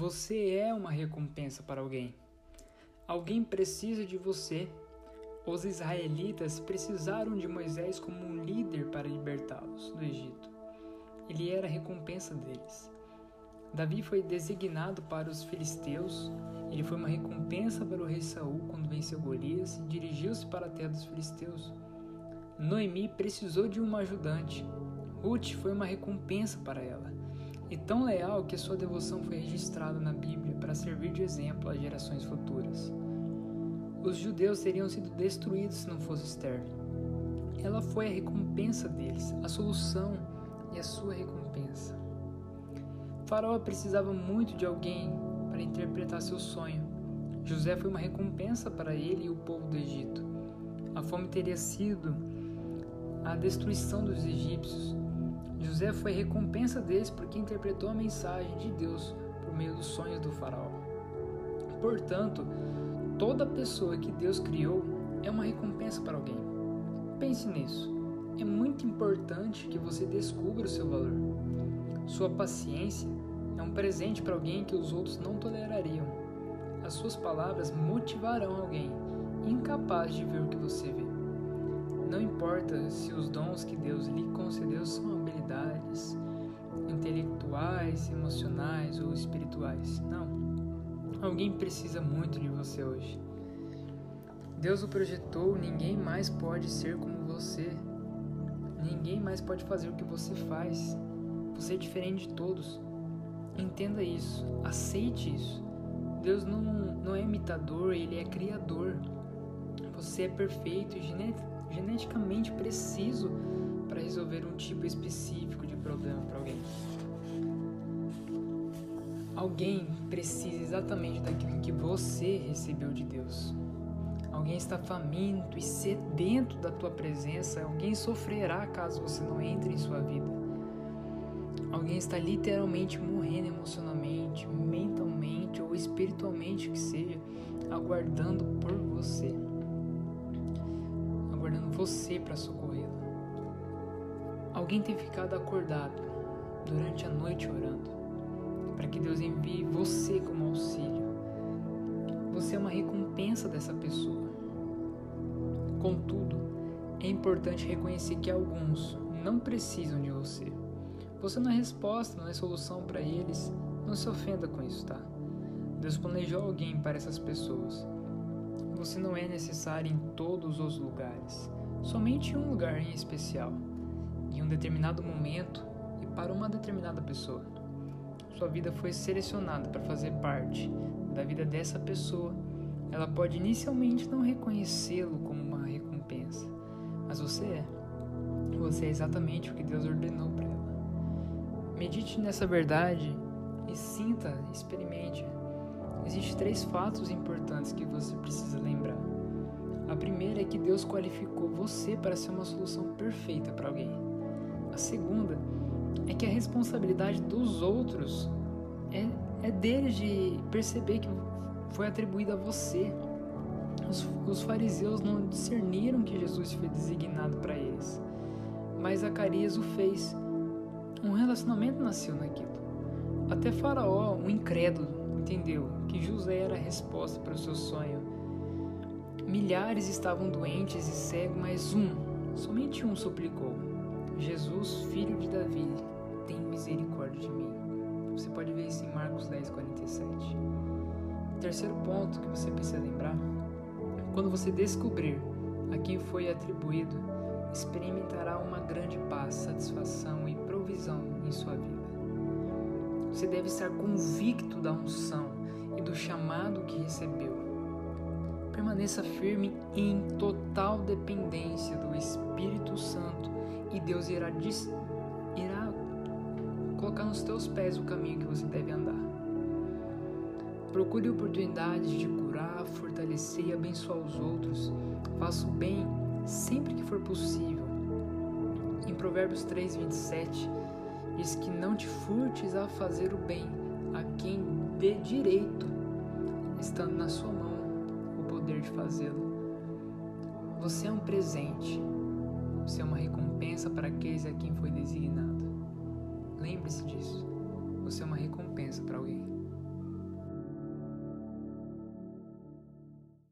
Você é uma recompensa para alguém. Alguém precisa de você. Os israelitas precisaram de Moisés como um líder para libertá-los do Egito. Ele era a recompensa deles. Davi foi designado para os filisteus. Ele foi uma recompensa para o rei Saul quando venceu Golias e dirigiu-se para a terra dos filisteus. Noemi precisou de uma ajudante. Ruth foi uma recompensa para ela e tão leal que sua devoção foi registrada na Bíblia para servir de exemplo às gerações futuras. Os judeus teriam sido destruídos se não fosse Esther. Ela foi a recompensa deles, a solução e a sua recompensa. Faraó precisava muito de alguém para interpretar seu sonho. José foi uma recompensa para ele e o povo do Egito. A fome teria sido a destruição dos egípcios, José foi recompensa deles porque interpretou a mensagem de Deus por meio dos sonhos do faraó. Portanto, toda pessoa que Deus criou é uma recompensa para alguém. Pense nisso. É muito importante que você descubra o seu valor. Sua paciência é um presente para alguém que os outros não tolerariam. As suas palavras motivarão alguém incapaz de ver o que você vê. Não importa se os dons que Deus lhe concedeu Não. Alguém precisa muito de você hoje. Deus o projetou, ninguém mais pode ser como você. Ninguém mais pode fazer o que você faz. Você é diferente de todos. Entenda isso, aceite isso. Deus não, não é imitador, ele é criador. Você é perfeito e geneticamente preciso para resolver um tipo específico de problema para alguém. Alguém precisa exatamente daquilo que você recebeu de Deus. Alguém está faminto e sedento da tua presença. Alguém sofrerá caso você não entre em sua vida. Alguém está literalmente morrendo emocionalmente, mentalmente ou espiritualmente que seja, aguardando por você aguardando você para socorrê-la. Alguém tem ficado acordado durante a noite orando para que Deus envie você como auxílio. Você é uma recompensa dessa pessoa. Contudo, é importante reconhecer que alguns não precisam de você. Você não é resposta, não é solução para eles. Não se ofenda com isso, tá? Deus planejou alguém para essas pessoas você não é necessário em todos os lugares, somente em um lugar em especial, em um determinado momento e para uma determinada pessoa. Sua vida foi selecionada para fazer parte da vida dessa pessoa. Ela pode inicialmente não reconhecê-lo como uma recompensa, mas você é. Você é exatamente o que Deus ordenou para ela. Medite nessa verdade e sinta, experimente Existem três fatos importantes que você precisa lembrar. A primeira é que Deus qualificou você para ser uma solução perfeita para alguém. A segunda é que a responsabilidade dos outros é, é deles de perceber que foi atribuída a você. Os, os fariseus não discerniram que Jesus foi designado para eles, mas Zacarias o fez. Um relacionamento nasceu naquilo. Até Faraó, um incrédulo, entendeu que José era a resposta para o seu sonho. Milhares estavam doentes e cegos, mas um, somente um suplicou: Jesus, filho de Davi, tem misericórdia de mim. Você pode ver isso em Marcos 10, 47. O terceiro ponto que você precisa lembrar: quando você descobrir a quem foi atribuído, experimentará uma grande paz, satisfação e provisão em sua vida. Você deve estar convicto da unção e do chamado que recebeu. Permaneça firme em total dependência do Espírito Santo e Deus irá, irá colocar nos teus pés o caminho que você deve andar. Procure oportunidades de curar, fortalecer e abençoar os outros. Faça o bem sempre que for possível. Em Provérbios 3, 27, diz que não te furtes a fazer o bem a quem dê direito, estando na sua mão poder de fazê-lo. Você é um presente, você é uma recompensa para aqueles a quem foi designado. Lembre-se disso, você é uma recompensa para alguém.